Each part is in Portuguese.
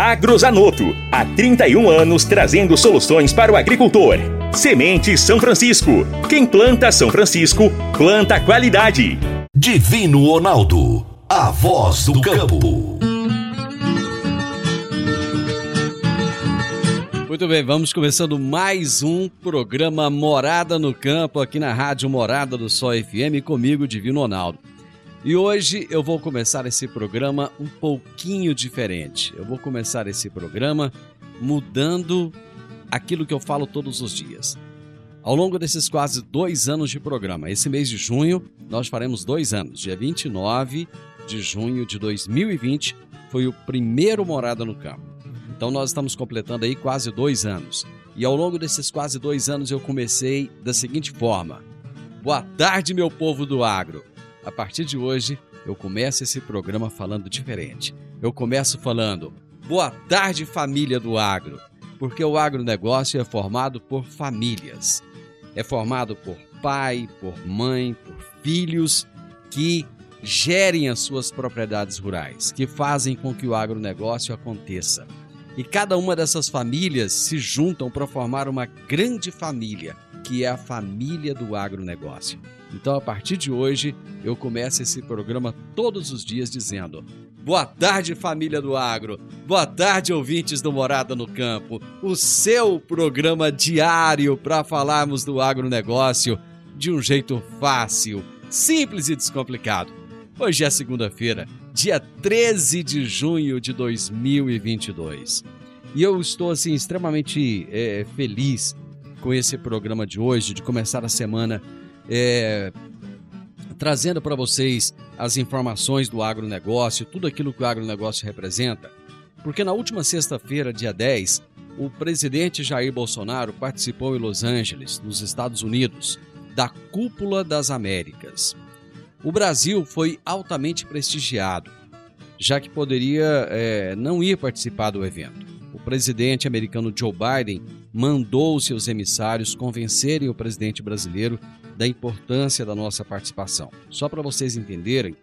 Agrozanoto. Há 31 anos trazendo soluções para o agricultor. Semente São Francisco. Quem planta São Francisco, planta qualidade. Divino Ronaldo. A voz do campo. Muito bem, vamos começando mais um programa Morada no Campo aqui na Rádio Morada do Sol FM comigo, Divino Ronaldo. E hoje eu vou começar esse programa um pouquinho diferente. Eu vou começar esse programa mudando aquilo que eu falo todos os dias. Ao longo desses quase dois anos de programa, esse mês de junho, nós faremos dois anos. Dia 29 de junho de 2020 foi o primeiro Morada no Campo. Então nós estamos completando aí quase dois anos. E ao longo desses quase dois anos eu comecei da seguinte forma: Boa tarde, meu povo do agro. A partir de hoje eu começo esse programa falando diferente. Eu começo falando Boa tarde, família do agro, porque o agronegócio é formado por famílias. É formado por pai, por mãe, por filhos que gerem as suas propriedades rurais, que fazem com que o agronegócio aconteça. E cada uma dessas famílias se juntam para formar uma grande família, que é a família do agronegócio. Então, a partir de hoje, eu começo esse programa todos os dias dizendo: Boa tarde, família do agro. Boa tarde, ouvintes do Morada no Campo. O seu programa diário para falarmos do agronegócio de um jeito fácil, simples e descomplicado. Hoje é segunda-feira, dia 13 de junho de 2022. E eu estou assim extremamente é, feliz com esse programa de hoje, de começar a semana é, trazendo para vocês as informações do agronegócio, tudo aquilo que o agronegócio representa. Porque na última sexta-feira, dia 10, o presidente Jair Bolsonaro participou em Los Angeles, nos Estados Unidos, da Cúpula das Américas. O Brasil foi altamente prestigiado, já que poderia é, não ir participar do evento. O presidente americano Joe Biden mandou seus emissários convencerem o presidente brasileiro da importância da nossa participação. Só para vocês entenderem,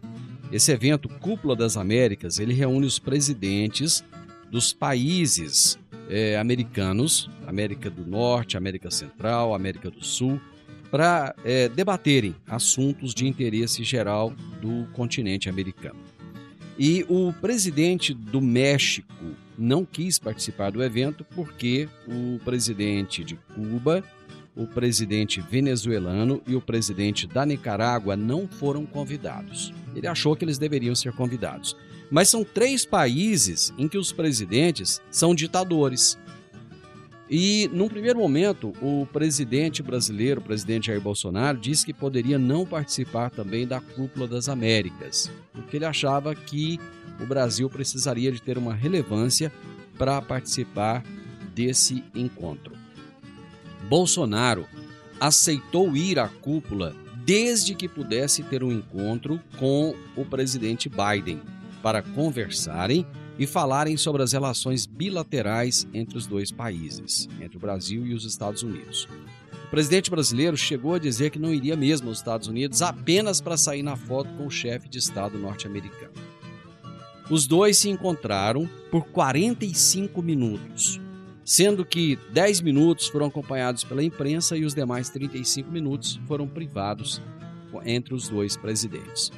esse evento Cúpula das Américas, ele reúne os presidentes dos países é, americanos, América do Norte, América Central, América do Sul, para é, debaterem assuntos de interesse geral do continente americano. E o presidente do México não quis participar do evento porque o presidente de Cuba, o presidente venezuelano e o presidente da Nicarágua não foram convidados. Ele achou que eles deveriam ser convidados. Mas são três países em que os presidentes são ditadores. E, num primeiro momento, o presidente brasileiro, o presidente Jair Bolsonaro, disse que poderia não participar também da Cúpula das Américas, porque ele achava que o Brasil precisaria de ter uma relevância para participar desse encontro. Bolsonaro aceitou ir à cúpula desde que pudesse ter um encontro com o presidente Biden para conversarem e falarem sobre as relações bilaterais entre os dois países, entre o Brasil e os Estados Unidos. O presidente brasileiro chegou a dizer que não iria mesmo aos Estados Unidos apenas para sair na foto com o chefe de Estado norte-americano. Os dois se encontraram por 45 minutos, sendo que 10 minutos foram acompanhados pela imprensa e os demais 35 minutos foram privados entre os dois presidentes.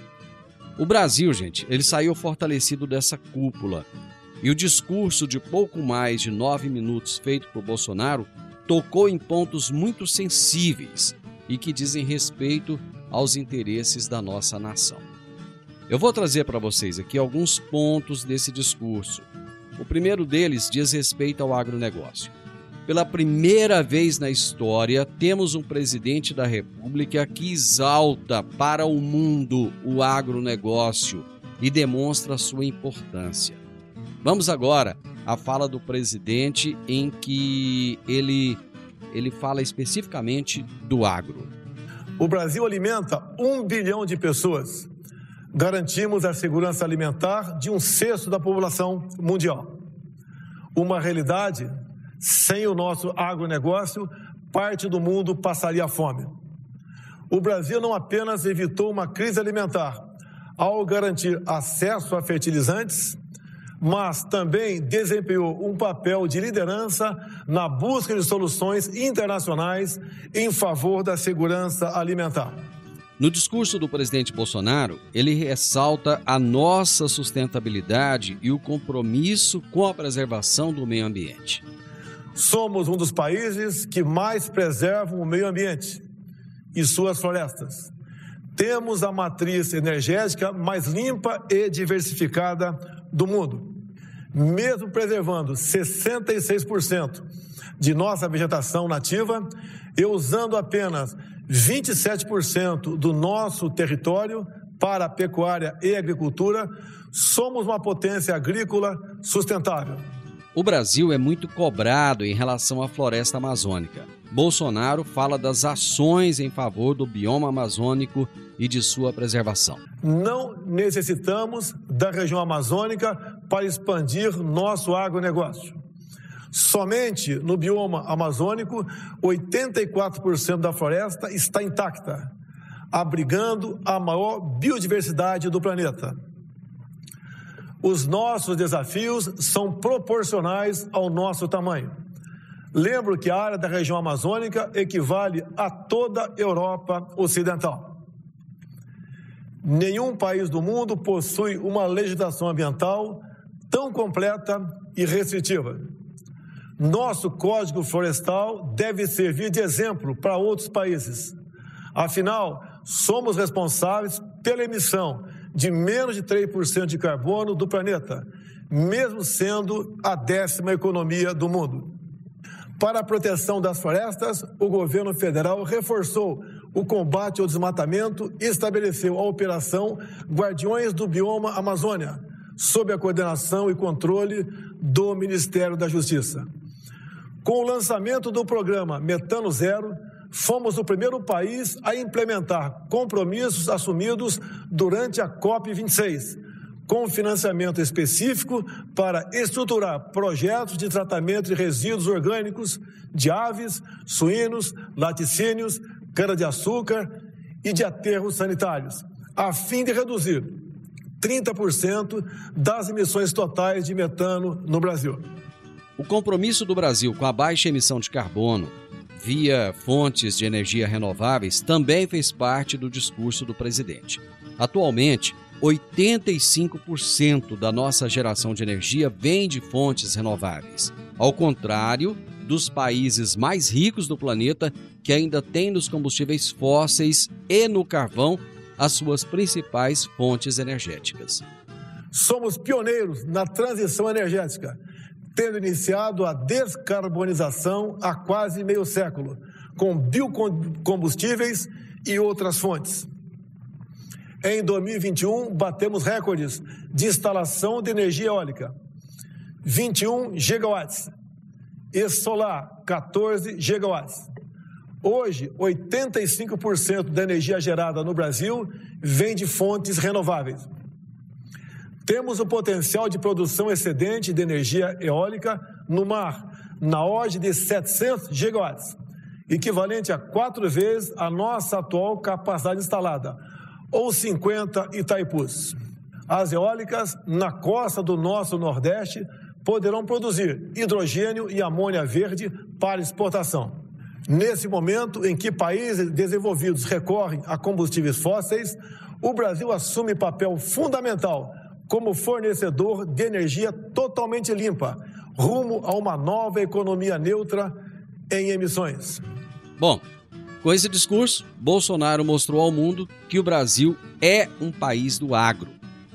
O Brasil, gente, ele saiu fortalecido dessa cúpula E o discurso de pouco mais de nove minutos feito por Bolsonaro tocou em pontos muito sensíveis e que dizem respeito aos interesses da nossa nação. Eu vou trazer para vocês aqui alguns pontos desse discurso. O primeiro deles diz respeito ao agronegócio. Pela primeira vez na história, temos um presidente da República que exalta para o mundo o agronegócio e demonstra sua importância. Vamos agora à fala do presidente em que ele ele fala especificamente do agro. O Brasil alimenta um bilhão de pessoas garantimos a segurança alimentar de um sexto da população mundial. Uma realidade, sem o nosso agronegócio, parte do mundo passaria fome. O Brasil não apenas evitou uma crise alimentar ao garantir acesso a fertilizantes, mas também desempenhou um papel de liderança na busca de soluções internacionais em favor da segurança alimentar. No discurso do presidente Bolsonaro, ele ressalta a nossa sustentabilidade e o compromisso com a preservação do meio ambiente. Somos um dos países que mais preservam o meio ambiente e suas florestas. Temos a matriz energética mais limpa e diversificada do mundo. Mesmo preservando 66% de nossa vegetação nativa e usando apenas 27% do nosso território para a pecuária e agricultura, somos uma potência agrícola sustentável. O Brasil é muito cobrado em relação à floresta amazônica. Bolsonaro fala das ações em favor do bioma amazônico e de sua preservação. Não necessitamos da região amazônica para expandir nosso agronegócio. Somente no bioma amazônico, 84% da floresta está intacta, abrigando a maior biodiversidade do planeta. Os nossos desafios são proporcionais ao nosso tamanho. Lembro que a área da região amazônica equivale a toda a Europa Ocidental. Nenhum país do mundo possui uma legislação ambiental tão completa e restritiva. Nosso Código Florestal deve servir de exemplo para outros países. Afinal, somos responsáveis pela emissão de menos de 3% de carbono do planeta, mesmo sendo a décima economia do mundo. Para a proteção das florestas, o governo federal reforçou o combate ao desmatamento e estabeleceu a operação Guardiões do Bioma Amazônia, sob a coordenação e controle do Ministério da Justiça. Com o lançamento do programa Metano Zero, fomos o primeiro país a implementar compromissos assumidos durante a COP26, com financiamento específico para estruturar projetos de tratamento de resíduos orgânicos de aves, suínos, laticínios, cana-de-açúcar e de aterros sanitários, a fim de reduzir 30% das emissões totais de metano no Brasil. O compromisso do Brasil com a baixa emissão de carbono via fontes de energia renováveis também fez parte do discurso do presidente. Atualmente, 85% da nossa geração de energia vem de fontes renováveis, ao contrário dos países mais ricos do planeta que ainda têm nos combustíveis fósseis e no carvão as suas principais fontes energéticas. Somos pioneiros na transição energética tendo iniciado a descarbonização há quase meio século, com biocombustíveis e outras fontes. Em 2021, batemos recordes de instalação de energia eólica, 21 gigawatts, e solar, 14 gigawatts. Hoje, 85% da energia gerada no Brasil vem de fontes renováveis. Temos o potencial de produção excedente de energia eólica no mar, na ordem de 700 gigawatts, equivalente a quatro vezes a nossa atual capacidade instalada, ou 50 Itaipus. As eólicas na costa do nosso Nordeste poderão produzir hidrogênio e amônia verde para exportação. Nesse momento em que países desenvolvidos recorrem a combustíveis fósseis, o Brasil assume papel fundamental como fornecedor de energia totalmente limpa, rumo a uma nova economia neutra em emissões. Bom, com esse discurso, Bolsonaro mostrou ao mundo que o Brasil é um país do agro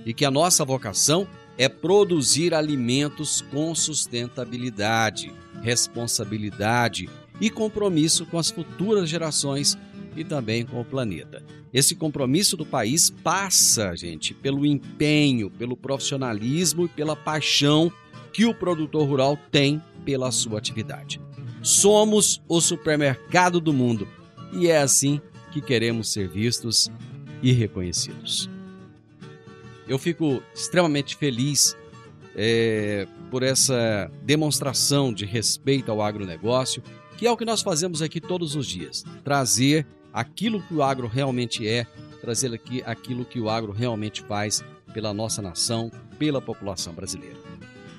e que a nossa vocação é produzir alimentos com sustentabilidade, responsabilidade e compromisso com as futuras gerações e também com o planeta. Esse compromisso do país passa, gente, pelo empenho, pelo profissionalismo e pela paixão que o produtor rural tem pela sua atividade. Somos o supermercado do mundo e é assim que queremos ser vistos e reconhecidos. Eu fico extremamente feliz é, por essa demonstração de respeito ao agronegócio, que é o que nós fazemos aqui todos os dias: trazer aquilo que o agro realmente é, trazer aqui aquilo que o agro realmente faz pela nossa nação, pela população brasileira.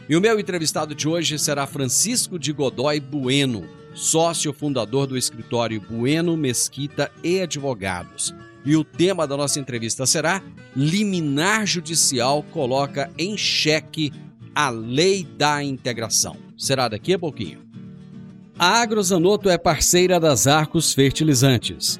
E o meu entrevistado de hoje será Francisco de Godoy Bueno, sócio fundador do escritório Bueno Mesquita e Advogados. E o tema da nossa entrevista será: Liminar Judicial coloca em xeque a lei da integração. Será daqui a pouquinho. A Agrozanoto é parceira das Arcos Fertilizantes,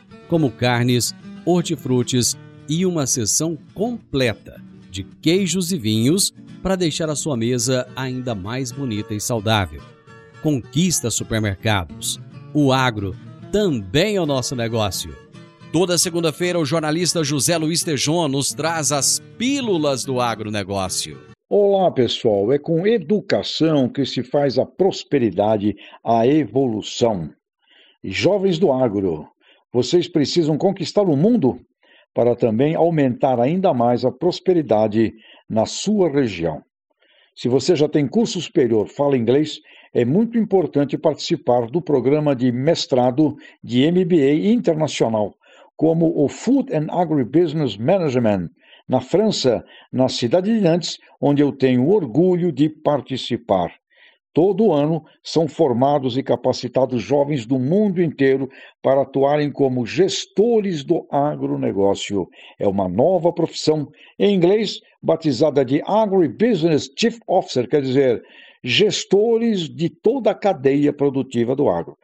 como carnes, hortifrutis e uma seção completa de queijos e vinhos para deixar a sua mesa ainda mais bonita e saudável. Conquista Supermercados. O agro também é o nosso negócio. Toda segunda-feira, o jornalista José Luiz Tejon nos traz as pílulas do agronegócio. Olá, pessoal. É com educação que se faz a prosperidade, a evolução. Jovens do agro, vocês precisam conquistar o mundo para também aumentar ainda mais a prosperidade na sua região. Se você já tem curso superior, fala inglês, é muito importante participar do programa de mestrado de MBA internacional, como o Food and Agribusiness Management, na França, na cidade de Nantes, onde eu tenho orgulho de participar. Todo ano são formados e capacitados jovens do mundo inteiro para atuarem como gestores do agronegócio. É uma nova profissão, em inglês batizada de Agribusiness Chief Officer, quer dizer, gestores de toda a cadeia produtiva do agro.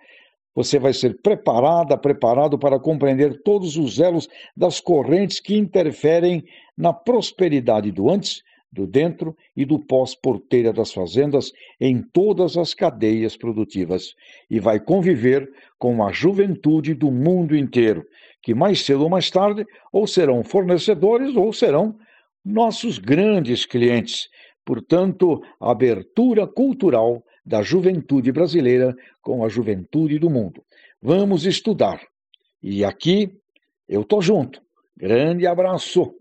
Você vai ser preparada, preparado para compreender todos os elos das correntes que interferem na prosperidade do antes, do dentro e do pós-porteira das fazendas em todas as cadeias produtivas e vai conviver com a juventude do mundo inteiro, que mais cedo ou mais tarde ou serão fornecedores ou serão nossos grandes clientes. Portanto, abertura cultural da juventude brasileira com a juventude do mundo. Vamos estudar. E aqui eu tô junto. Grande abraço.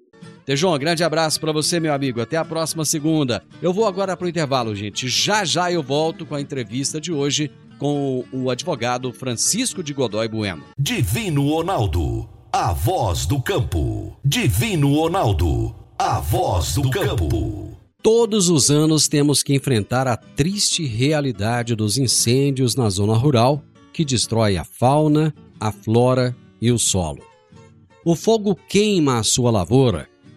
Tejon, grande abraço para você, meu amigo. Até a próxima segunda. Eu vou agora para o intervalo, gente. Já já eu volto com a entrevista de hoje com o advogado Francisco de Godoy Bueno. Divino Ronaldo, a voz do campo. Divino Ronaldo, a voz do campo. Todos os anos temos que enfrentar a triste realidade dos incêndios na zona rural que destrói a fauna, a flora e o solo. O fogo queima a sua lavoura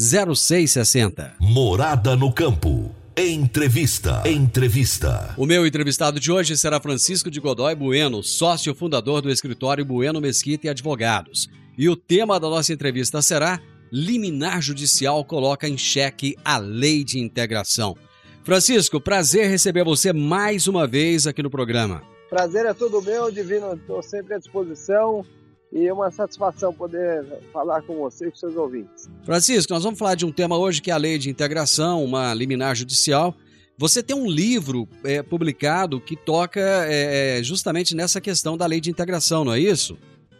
0660. Morada no campo. Entrevista. Entrevista. O meu entrevistado de hoje será Francisco de Godoy Bueno, sócio fundador do escritório Bueno Mesquita e Advogados. E o tema da nossa entrevista será Liminar Judicial coloca em xeque a lei de integração. Francisco, prazer receber você mais uma vez aqui no programa. Prazer é todo meu, Divino. Estou sempre à disposição e é uma satisfação poder falar com você e com seus ouvintes. Francisco, nós vamos falar de um tema hoje que é a lei de integração, uma liminar judicial. Você tem um livro é, publicado que toca é, justamente nessa questão da lei de integração, não é isso?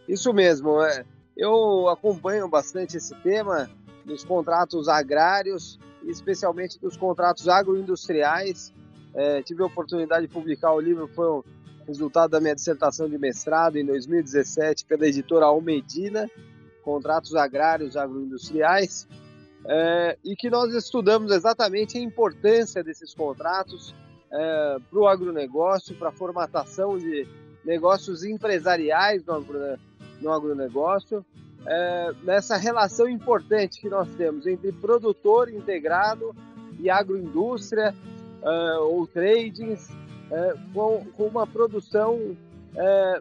Isso mesmo. É. Eu acompanho bastante esse tema dos contratos agrários, especialmente dos contratos agroindustriais. É, tive a oportunidade de publicar o livro, foi um resultado da minha dissertação de mestrado em 2017 pela editora Almedina, Contratos Agrários Agroindustriais, é, e que nós estudamos exatamente a importância desses contratos é, para o agronegócio, para a formatação de negócios empresariais no, no agronegócio, é, nessa relação importante que nós temos entre produtor integrado e agroindústria é, ou tradings, é, com, com, uma produção é,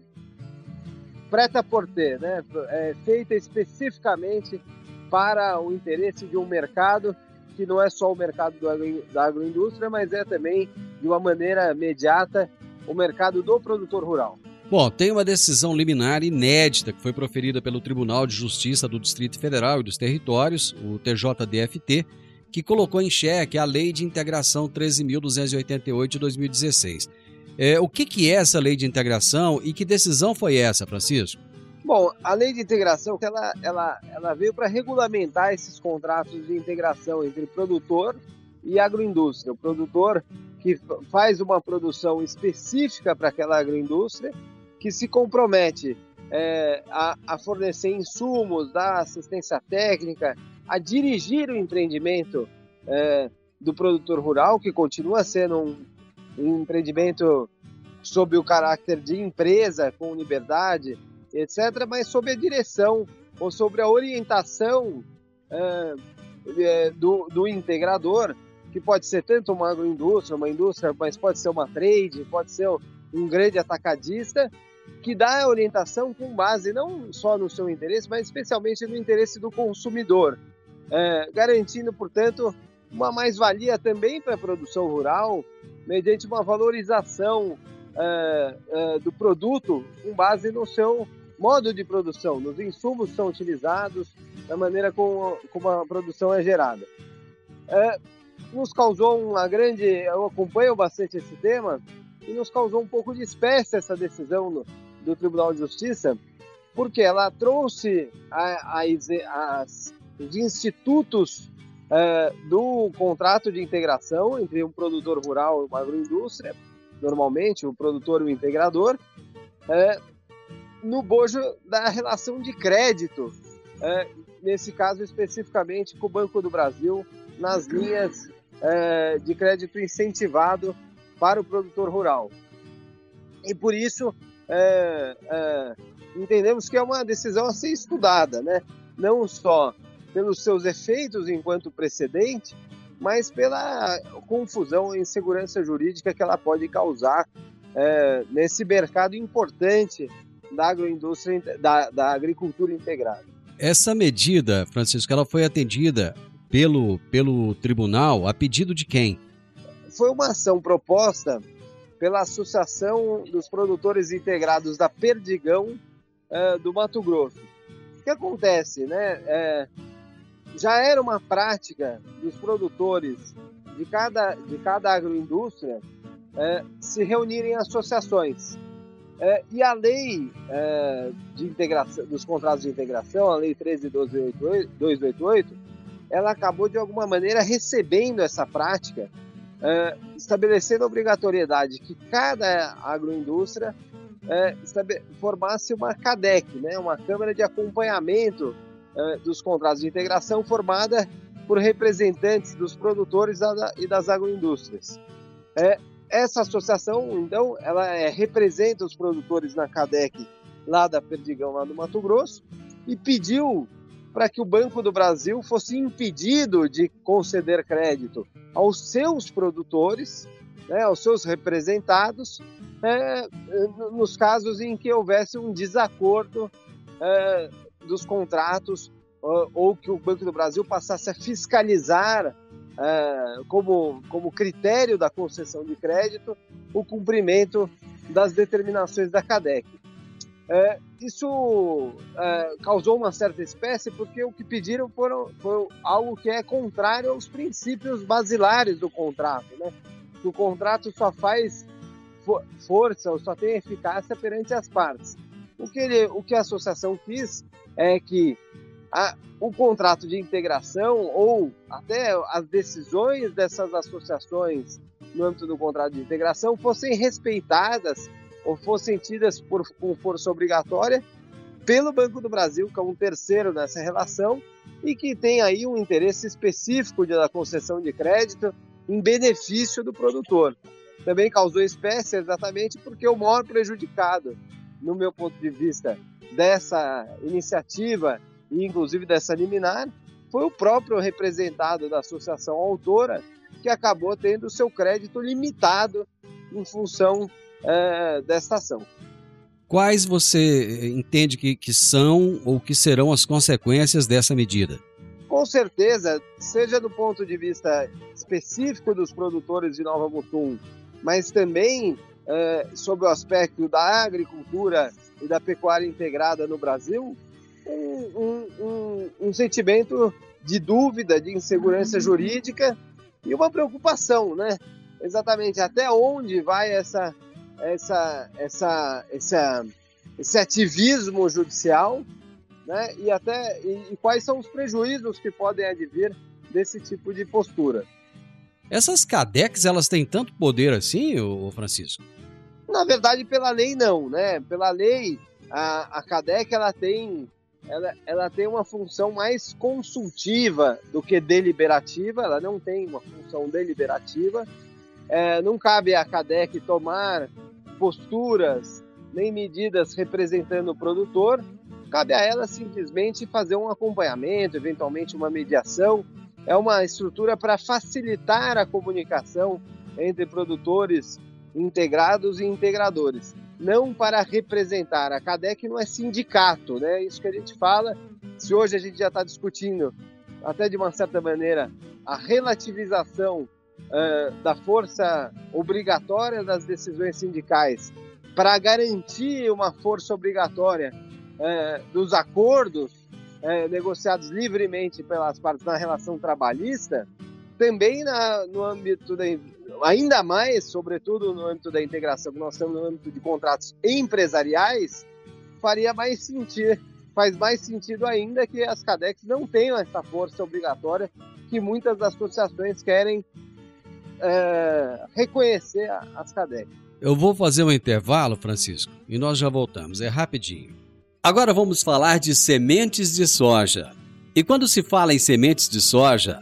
preta por ter, né? É, feita especificamente para o interesse de um mercado que não é só o mercado do, da agroindústria, mas é também, de uma maneira imediata, o mercado do produtor rural. Bom, tem uma decisão liminar inédita que foi proferida pelo Tribunal de Justiça do Distrito Federal e dos Territórios, o TJDFT, que colocou em xeque a Lei de Integração 13.288 de 2016. É, o que, que é essa Lei de Integração e que decisão foi essa, Francisco? Bom, a Lei de Integração ela, ela, ela veio para regulamentar esses contratos de integração entre produtor e agroindústria. O produtor que faz uma produção específica para aquela agroindústria, que se compromete é, a, a fornecer insumos, dar assistência técnica, a dirigir o empreendimento é, do produtor rural, que continua sendo um, um, empreendimento sob o caráter de empresa, com liberdade, etc., mas sob a direção ou sobre a orientação é, é, do, do integrador, que pode ser tanto uma agroindústria, uma indústria, mas pode ser uma trade, pode ser um grande atacadista, que dá a orientação com base não só no seu interesse, mas especialmente no interesse do consumidor é, garantindo, portanto, uma mais-valia também para a produção rural, mediante uma valorização é, é, do produto com base no seu modo de produção, nos insumos que são utilizados, da maneira como, como a produção é gerada. É, nos causou uma grande. Eu acompanho bastante esse tema e nos causou um pouco de espécie essa decisão do, do Tribunal de Justiça, porque ela trouxe a, a, as de institutos é, do contrato de integração entre um produtor rural e uma agroindústria, normalmente o produtor e o integrador, é, no bojo da relação de crédito, é, nesse caso especificamente com o Banco do Brasil, nas linhas é, de crédito incentivado para o produtor rural. E por isso é, é, entendemos que é uma decisão a ser estudada, né? não só pelos seus efeitos enquanto precedente, mas pela confusão e insegurança jurídica que ela pode causar é, nesse mercado importante da agroindústria, da, da agricultura integrada. Essa medida, Francisco, ela foi atendida pelo, pelo tribunal a pedido de quem? Foi uma ação proposta pela Associação dos Produtores Integrados da Perdigão é, do Mato Grosso. O que acontece, né? É, já era uma prática dos produtores de cada, de cada agroindústria é, se reunirem em associações. É, e a lei é, de integração, dos contratos de integração, a lei 13.288, ela acabou de alguma maneira recebendo essa prática, é, estabelecendo a obrigatoriedade que cada agroindústria é, formasse uma CADEC, né, uma Câmara de Acompanhamento dos contratos de integração formada por representantes dos produtores e das agroindústrias. É, essa associação, então, ela é, representa os produtores na CADEC lá da Perdigão, lá do Mato Grosso, e pediu para que o Banco do Brasil fosse impedido de conceder crédito aos seus produtores, né, aos seus representados, é, nos casos em que houvesse um desacordo é, dos contratos ou que o Banco do Brasil passasse a fiscalizar é, como, como critério da concessão de crédito o cumprimento das determinações da CADEC. É, isso é, causou uma certa espécie porque o que pediram foram, foi algo que é contrário aos princípios basilares do contrato. Né? O contrato só faz força ou só tem eficácia perante as partes. O que, ele, o que a associação quis é que a, o contrato de integração ou até as decisões dessas associações no âmbito do contrato de integração fossem respeitadas ou fossem tidas por, com força obrigatória pelo Banco do Brasil, que é um terceiro nessa relação, e que tem aí um interesse específico da concessão de crédito em benefício do produtor. Também causou espécie exatamente porque o maior prejudicado, no meu ponto de vista, dessa iniciativa e inclusive dessa liminar, foi o próprio representado da associação autora que acabou tendo seu crédito limitado em função é, desta ação. Quais você entende que, que são ou que serão as consequências dessa medida? Com certeza, seja do ponto de vista específico dos produtores de Nova Mutum, mas também é, sobre o aspecto da agricultura e da pecuária integrada no Brasil, um, um, um, sentimento de dúvida, de insegurança jurídica e uma preocupação, né? Exatamente até onde vai essa, essa, essa, essa, esse ativismo judicial, né? E até e, e quais são os prejuízos que podem advir desse tipo de postura. Essas CADECs, elas têm tanto poder assim, o Francisco? Na verdade, pela lei não, né? Pela lei, a, a CADEC ela tem ela, ela tem uma função mais consultiva do que deliberativa, ela não tem uma função deliberativa. É, não cabe à CADEC tomar posturas nem medidas representando o produtor, cabe a ela simplesmente fazer um acompanhamento, eventualmente uma mediação. É uma estrutura para facilitar a comunicação entre produtores integrados e integradores não para representar. A CADEC não é sindicato, né? Isso que a gente fala. Se hoje a gente já está discutindo, até de uma certa maneira, a relativização uh, da força obrigatória das decisões sindicais para garantir uma força obrigatória uh, dos acordos uh, negociados livremente pelas partes na relação trabalhista, também na, no âmbito da ainda mais, sobretudo no âmbito da integração que nós estamos no âmbito de contratos empresariais, faria mais sentido, faz mais sentido ainda que as CADEX não tenham essa força obrigatória que muitas associações querem é, reconhecer as CADEX. Eu vou fazer um intervalo, Francisco, e nós já voltamos. É rapidinho. Agora vamos falar de sementes de soja. E quando se fala em sementes de soja,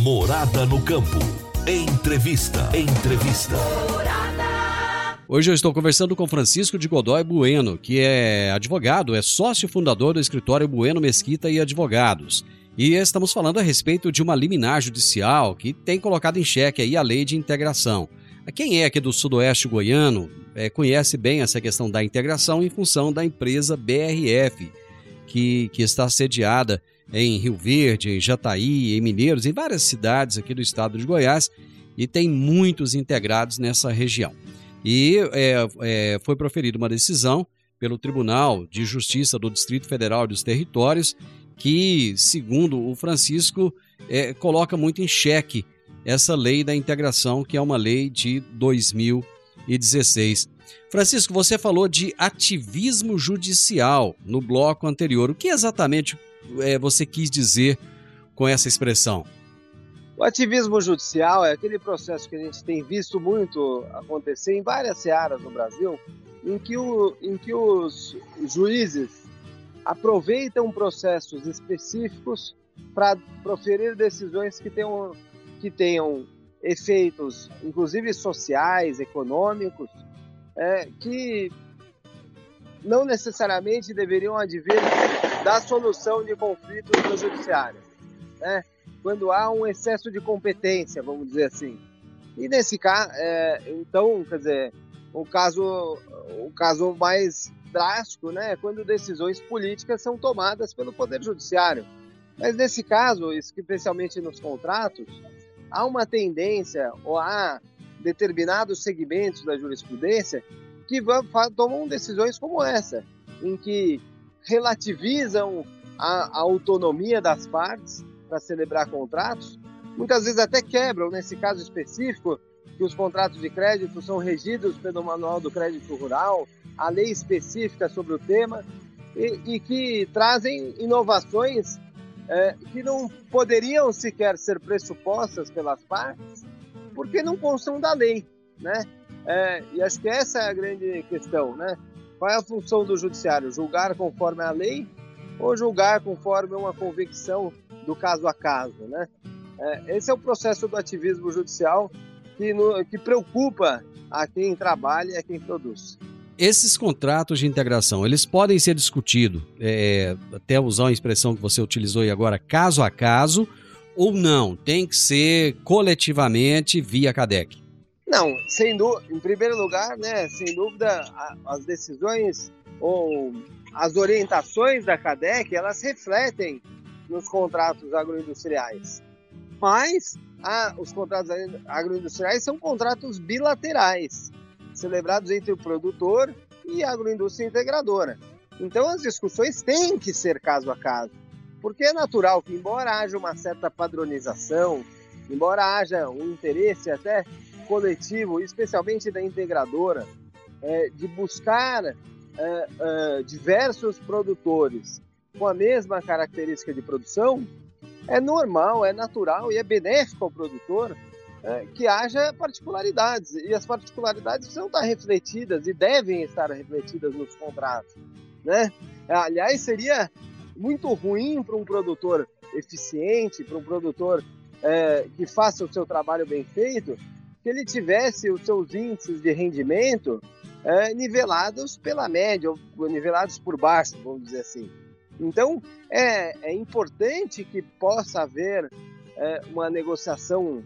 Morada no campo. Entrevista. Entrevista. Hoje eu estou conversando com Francisco de Godoy Bueno, que é advogado, é sócio fundador do escritório Bueno Mesquita e Advogados. E estamos falando a respeito de uma liminar judicial que tem colocado em xeque aí a lei de integração. Quem é aqui do sudoeste goiano é, conhece bem essa questão da integração em função da empresa BRF, que, que está sediada em Rio Verde, em Jataí, em Mineiros, em várias cidades aqui do estado de Goiás e tem muitos integrados nessa região. E é, é, foi proferida uma decisão pelo Tribunal de Justiça do Distrito Federal e dos Territórios, que, segundo o Francisco, é, coloca muito em xeque essa lei da integração, que é uma lei de 2016. Francisco, você falou de ativismo judicial no bloco anterior. O que exatamente é, você quis dizer com essa expressão? O ativismo judicial é aquele processo que a gente tem visto muito acontecer em várias searas no Brasil, em que, o, em que os juízes aproveitam processos específicos para proferir decisões que tenham, que tenham efeitos, inclusive sociais, econômicos, é, que não necessariamente deveriam advir da solução de conflitos no judiciário. Né? quando há um excesso de competência, vamos dizer assim. E nesse caso, é, então, quer dizer, o caso, o caso mais drástico, né, é quando decisões políticas são tomadas pelo Poder Judiciário. Mas nesse caso, especialmente nos contratos, há uma tendência ou há determinados segmentos da jurisprudência que vão, tomam decisões como essa, em que relativizam a, a autonomia das partes para celebrar contratos, muitas vezes até quebram, nesse caso específico, que os contratos de crédito são regidos pelo Manual do Crédito Rural, a lei específica sobre o tema, e, e que trazem inovações é, que não poderiam sequer ser pressupostas pelas partes, porque não constam da lei, né? É, e acho que essa é a grande questão, né? Qual é a função do judiciário? Julgar conforme a lei ou julgar conforme uma convicção do caso a caso, né? É, esse é o processo do ativismo judicial que, no, que preocupa a quem trabalha e a quem produz. Esses contratos de integração, eles podem ser discutidos, é, até usar uma expressão que você utilizou aí agora, caso a caso, ou não? Tem que ser coletivamente via CADEC? Não, sem dúvida, em primeiro lugar, né, sem dúvida, as decisões ou as orientações da CADEC, elas refletem nos contratos agroindustriais. Mas ah, os contratos agroindustriais são contratos bilaterais, celebrados entre o produtor e a agroindústria integradora. Então as discussões têm que ser caso a caso, porque é natural que, embora haja uma certa padronização, embora haja um interesse até coletivo, especialmente da integradora, é, de buscar é, é, diversos produtores com a mesma característica de produção, é normal, é natural e é benéfico ao produtor é, que haja particularidades. E as particularidades precisam estar refletidas e devem estar refletidas nos contratos. Né? Aliás, seria muito ruim para um produtor eficiente, para um produtor é, que faça o seu trabalho bem feito, que ele tivesse os seus índices de rendimento é, nivelados pela média, ou nivelados por baixo, vamos dizer assim. Então, é, é importante que possa haver é, uma negociação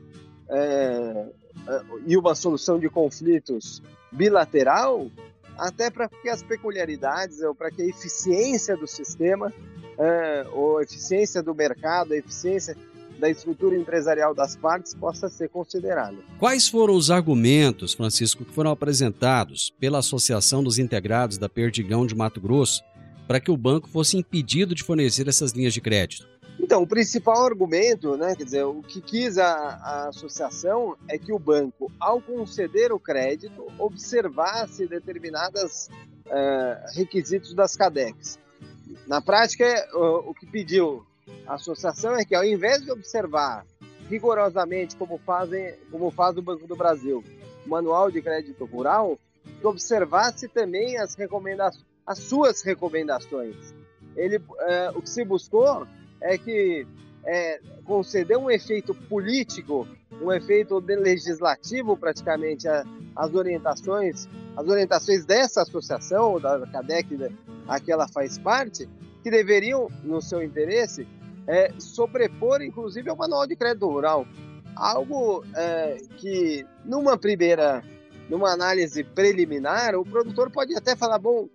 é, é e uma solução de conflitos bilateral, até para que as peculiaridades, ou para que a eficiência do sistema, é, ou a eficiência do mercado, a eficiência da estrutura empresarial das partes possa ser considerada. Quais foram os argumentos, Francisco, que foram apresentados pela Associação dos Integrados da Perdigão de Mato Grosso para que o banco fosse impedido de fornecer essas linhas de crédito? Então, o principal argumento, né, quer dizer, o que quis a, a associação é que o banco, ao conceder o crédito, observasse determinados uh, requisitos das CADECs. Na prática, o, o que pediu a associação é que, ao invés de observar rigorosamente como fazem, como faz o Banco do Brasil, o Manual de Crédito Rural, que observasse também as recomendações, as suas recomendações. Ele, é, o que se buscou é que é, conceder um efeito político, um efeito legislativo praticamente às orientações, as orientações dessa associação, da CADEC, a que ela faz parte, que deveriam, no seu interesse, é, sobrepor, inclusive, ao Manual de Crédito Rural. Algo é, que, numa primeira, numa análise preliminar, o produtor pode até falar, bom,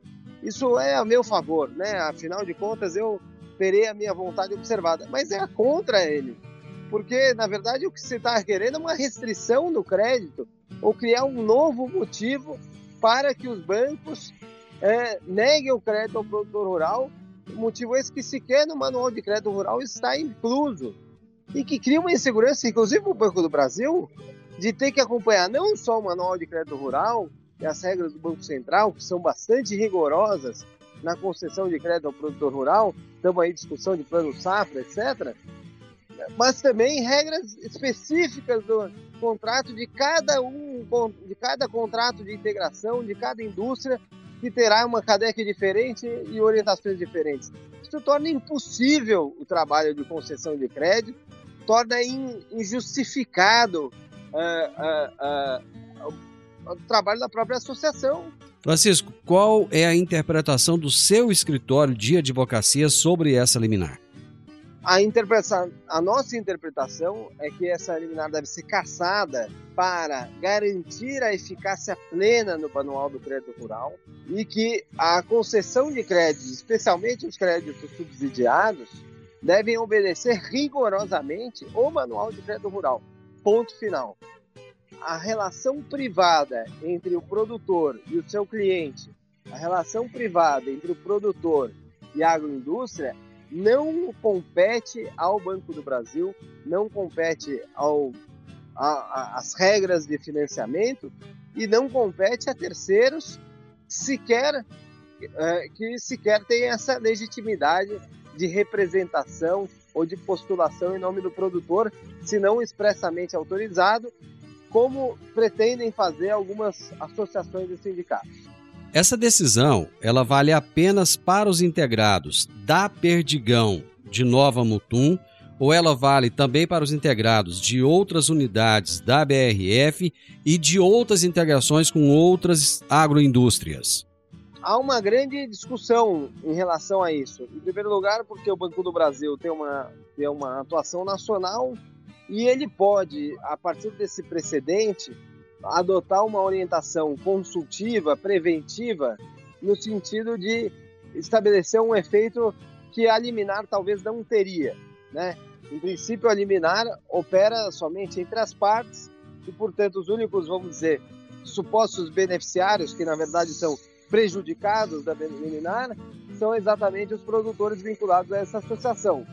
isso é a meu favor, né? Afinal de contas, eu terei a minha vontade observada. Mas é contra ele. Porque, na verdade, o que se está querendo é uma restrição do crédito ou criar um novo motivo para que os bancos é, neguem o crédito ao produtor rural. Motivo esse que sequer no manual de crédito rural está incluso. E que cria uma insegurança, inclusive o Banco do Brasil, de ter que acompanhar não só o manual de crédito rural e as regras do Banco Central, que são bastante rigorosas, na concessão de crédito ao produtor rural, estamos aí discussão de plano safra, etc. Mas também regras específicas do contrato de cada um, de cada contrato de integração, de cada indústria, que terá uma cadeia diferente e orientações diferentes. Isso torna impossível o trabalho de concessão de crédito, torna injustificado uh, uh, uh, o trabalho da própria associação, Francisco, qual é a interpretação do seu escritório de advocacia sobre essa liminar? A, interpretação, a nossa interpretação é que essa liminar deve ser cassada para garantir a eficácia plena no manual do crédito rural e que a concessão de créditos, especialmente os créditos subsidiados, devem obedecer rigorosamente o manual de crédito rural. Ponto final a relação privada entre o produtor e o seu cliente, a relação privada entre o produtor e a agroindústria não compete ao Banco do Brasil, não compete ao, as regras de financiamento e não compete a terceiros sequer é, que sequer tem essa legitimidade de representação ou de postulação em nome do produtor, se não expressamente autorizado como pretendem fazer algumas associações e sindicatos. Essa decisão, ela vale apenas para os integrados da Perdigão de Nova Mutum ou ela vale também para os integrados de outras unidades da BRF e de outras integrações com outras agroindústrias? Há uma grande discussão em relação a isso. Em primeiro lugar, porque o Banco do Brasil tem uma, tem uma atuação nacional e ele pode, a partir desse precedente, adotar uma orientação consultiva, preventiva, no sentido de estabelecer um efeito que a liminar talvez não teria. Né? Em princípio, a liminar opera somente entre as partes e, portanto, os únicos, vamos dizer, supostos beneficiários, que na verdade são prejudicados da liminar, são exatamente os produtores vinculados a essa associação.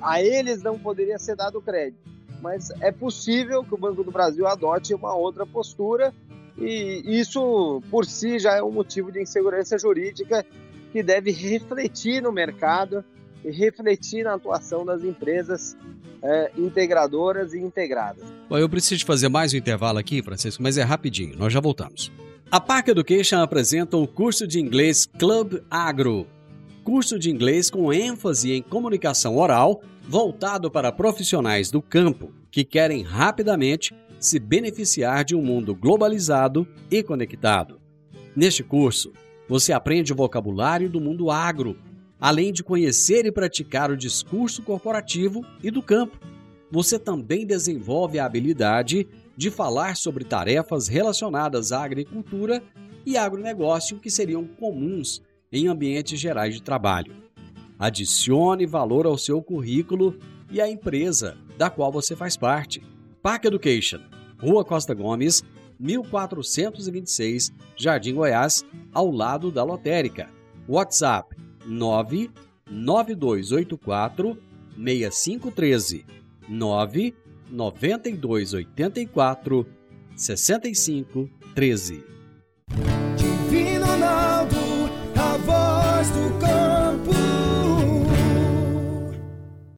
A eles não poderia ser dado crédito mas é possível que o Banco do Brasil adote uma outra postura e isso por si já é um motivo de insegurança jurídica que deve refletir no mercado e refletir na atuação das empresas é, integradoras e integradas. Bom, eu preciso fazer mais um intervalo aqui, Francisco, mas é rapidinho, nós já voltamos. A Park Education apresenta o curso de inglês Club Agro, curso de inglês com ênfase em comunicação oral voltado para profissionais do campo que querem rapidamente se beneficiar de um mundo globalizado e conectado. Neste curso, você aprende o vocabulário do mundo agro, além de conhecer e praticar o discurso corporativo e do campo. Você também desenvolve a habilidade de falar sobre tarefas relacionadas à agricultura e agronegócio que seriam comuns em ambientes gerais de trabalho. Adicione valor ao seu currículo e à empresa da qual você faz parte. Park Education, Rua Costa Gomes, 1426, Jardim Goiás, ao lado da lotérica. WhatsApp 99284 6513 99284 6513 Divino Ronaldo, a voz do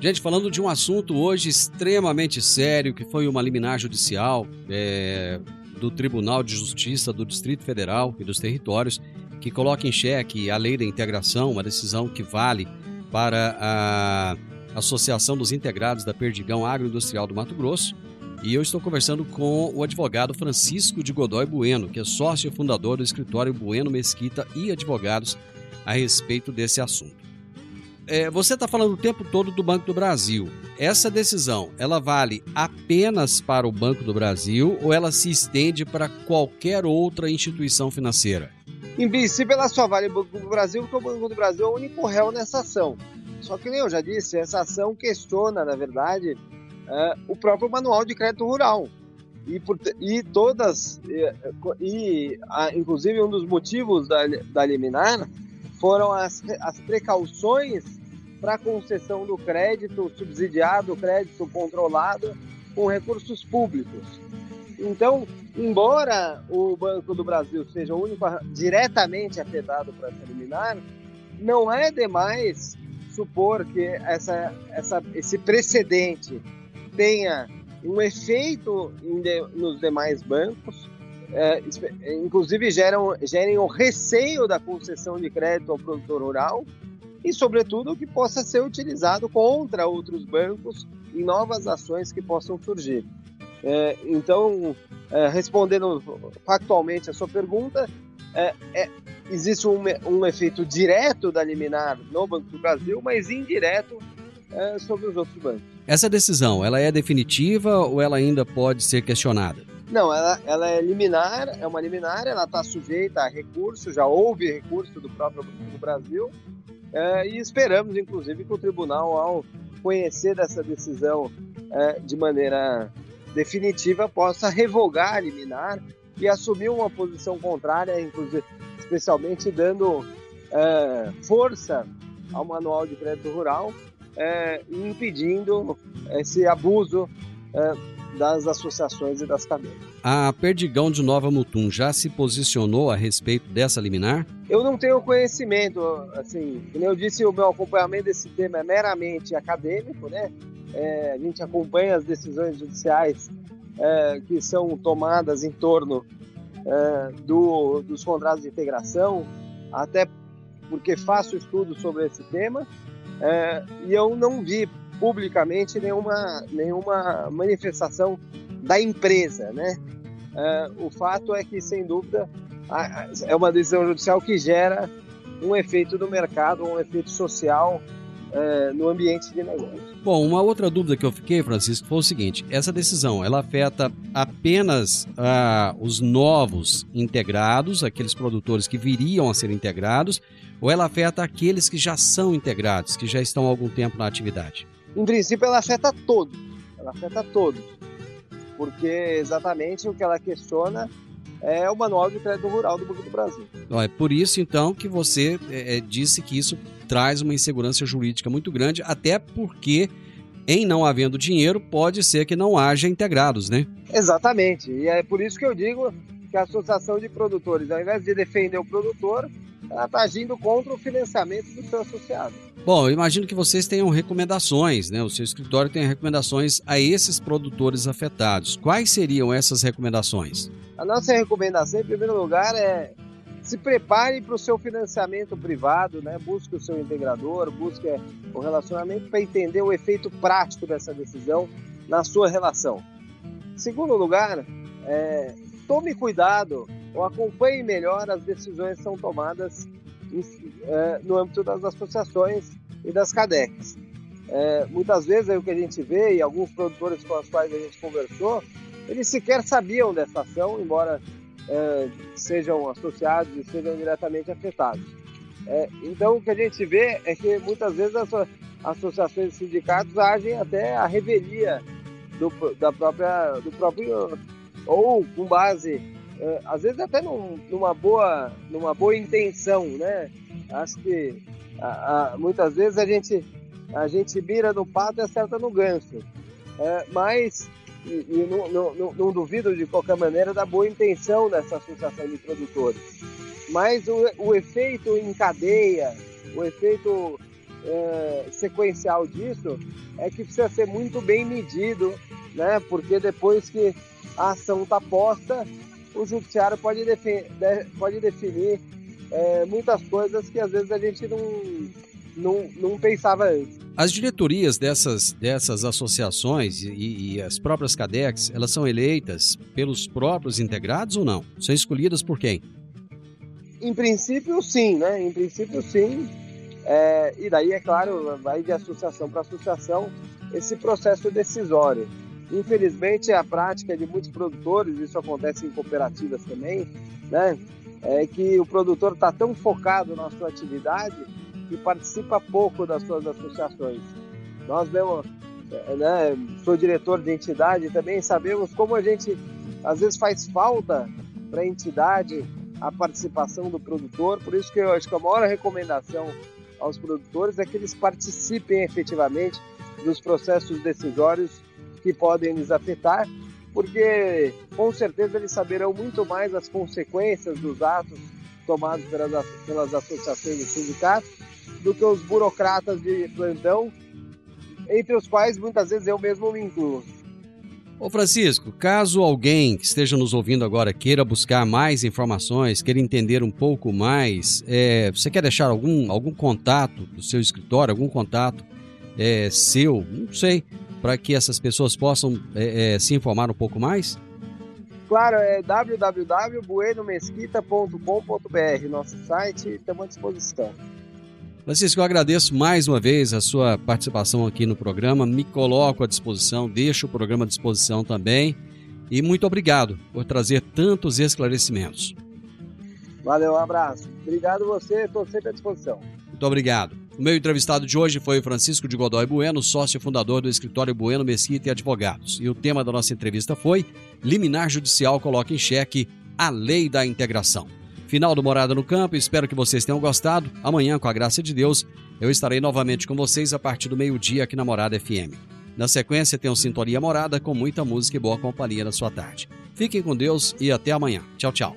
Gente, falando de um assunto hoje extremamente sério, que foi uma liminar judicial é, do Tribunal de Justiça do Distrito Federal e dos Territórios, que coloca em xeque a lei da integração, uma decisão que vale para a Associação dos Integrados da Perdigão Agroindustrial do Mato Grosso. E eu estou conversando com o advogado Francisco de Godoy Bueno, que é sócio fundador do escritório Bueno Mesquita e Advogados, a respeito desse assunto. É, você está falando o tempo todo do Banco do Brasil. Essa decisão, ela vale apenas para o Banco do Brasil ou ela se estende para qualquer outra instituição financeira? Em princípio, ela só vale o Banco do Brasil porque o Banco do Brasil é o único réu nessa ação. Só que, nem eu já disse, essa ação questiona, na verdade, uh, o próprio Manual de Crédito Rural. E, por, e todas, e, e a, inclusive um dos motivos da, da liminar foram as, as precauções para concessão do crédito subsidiado, crédito controlado com recursos públicos. Então, embora o Banco do Brasil seja o único diretamente afetado por essa liminar, não é demais supor que essa, essa, esse precedente tenha um efeito de, nos demais bancos, é, inclusive geram, gerem o receio da concessão de crédito ao produtor rural e, sobretudo, que possa ser utilizado contra outros bancos em novas ações que possam surgir. É, então, é, respondendo factualmente a sua pergunta, é, é, existe um, um, efeito direto da liminar no Banco do Brasil, mas indireto é, sobre os outros bancos. Essa decisão, ela é definitiva ou ela ainda pode ser questionada? Não, ela, ela é liminar, é uma liminar, ela está sujeita a recurso, já houve recurso do próprio Banco do Brasil, é, e esperamos, inclusive, que o tribunal, ao conhecer dessa decisão é, de maneira definitiva, possa revogar a liminar e assumir uma posição contrária, inclusive, especialmente dando é, força ao Manual de Crédito Rural é, e impedindo esse abuso é, das associações e das cadeias. A Perdigão de Nova Mutum já se posicionou a respeito dessa liminar? Eu não tenho conhecimento, assim, como eu disse, o meu acompanhamento desse tema é meramente acadêmico, né? É, a gente acompanha as decisões judiciais é, que são tomadas em torno é, do, dos contratos de integração, até porque faço estudo sobre esse tema, é, e eu não vi publicamente nenhuma, nenhuma manifestação da empresa, né? É, o fato é que, sem dúvida, é uma decisão judicial que gera um efeito no mercado, um efeito social é, no ambiente de negócio. Bom, uma outra dúvida que eu fiquei, Francisco, foi o seguinte: essa decisão ela afeta apenas ah, os novos integrados, aqueles produtores que viriam a ser integrados, ou ela afeta aqueles que já são integrados, que já estão há algum tempo na atividade? Em princípio, ela afeta todos. Ela afeta todos. Porque exatamente o que ela questiona é o Manual de Crédito Rural do Banco do Brasil. É por isso, então, que você é, é, disse que isso traz uma insegurança jurídica muito grande, até porque, em não havendo dinheiro, pode ser que não haja integrados, né? Exatamente. E é por isso que eu digo que a Associação de Produtores, ao invés de defender o produtor, está agindo contra o financiamento do seu associado. Bom, eu imagino que vocês tenham recomendações, né? O seu escritório tem recomendações a esses produtores afetados. Quais seriam essas recomendações? A nossa recomendação, em primeiro lugar, é se prepare para o seu financiamento privado, né? busque o seu integrador, busque o relacionamento para entender o efeito prático dessa decisão na sua relação. Segundo lugar, é, tome cuidado ou acompanhe melhor as decisões que são tomadas em, é, no âmbito das associações e das CADECs. É, muitas vezes o que a gente vê, e alguns produtores com os quais a gente conversou, eles sequer sabiam dessa ação, embora é, sejam associados e sejam diretamente afetados. Então, o que a gente vê é que muitas vezes as associações e sindicatos agem até a revelia do, da própria, do próprio, ou com base, às vezes até num, numa, boa, numa boa intenção, né? Acho que a, a, muitas vezes a gente, a gente mira no pato e acerta no ganso. É, mas e, e não, não, não, duvido de qualquer maneira da boa intenção dessa associação de produtores. Mas o, o efeito em cadeia, o efeito é, sequencial disso é que precisa ser muito bem medido, né? Porque depois que a ação está posta, o judiciário pode, defi de, pode definir é, muitas coisas que às vezes a gente não, não, não pensava antes. As diretorias dessas, dessas associações e, e, as próprias CADEX, elas são eleitas pelos próprios integrados ou não? São escolhidas por quem? Em princípio, sim, né? Em princípio, sim. É, e daí, é claro, vai de associação para associação esse processo decisório. Infelizmente, a prática de muitos produtores, isso acontece em cooperativas também, né? É que o produtor está tão focado na sua atividade que participa pouco das suas associações. Nós mesmo, é, né, sou diretor de entidade também, sabemos como a gente às vezes faz falta para a entidade a participação do produtor, por isso que eu acho que a maior recomendação aos produtores é que eles participem efetivamente dos processos decisórios que podem lhes afetar, porque com certeza eles saberão muito mais as consequências dos atos tomados pelas, pelas associações e sindicatos do que os burocratas de plantão, entre os quais muitas vezes eu mesmo me incluo. Ô Francisco, caso alguém que esteja nos ouvindo agora queira buscar mais informações, queira entender um pouco mais, é, você quer deixar algum, algum contato do seu escritório, algum contato é, seu, não sei, para que essas pessoas possam é, é, se informar um pouco mais? Claro, é www.buenomesquita.com.br, nosso site, estamos à disposição. Francisco, eu agradeço mais uma vez a sua participação aqui no programa, me coloco à disposição, deixo o programa à disposição também e muito obrigado por trazer tantos esclarecimentos. Valeu, um abraço. Obrigado você, estou sempre à disposição. Muito obrigado. O meu entrevistado de hoje foi o Francisco de Godoy Bueno, sócio fundador do escritório Bueno Mesquita e Advogados. E o tema da nossa entrevista foi Liminar Judicial coloca em xeque a lei da integração. Final do Morada no Campo, espero que vocês tenham gostado. Amanhã, com a graça de Deus, eu estarei novamente com vocês a partir do meio-dia aqui na Morada FM. Na sequência, tem um Sintonia Morada com muita música e boa companhia na sua tarde. Fiquem com Deus e até amanhã. Tchau, tchau.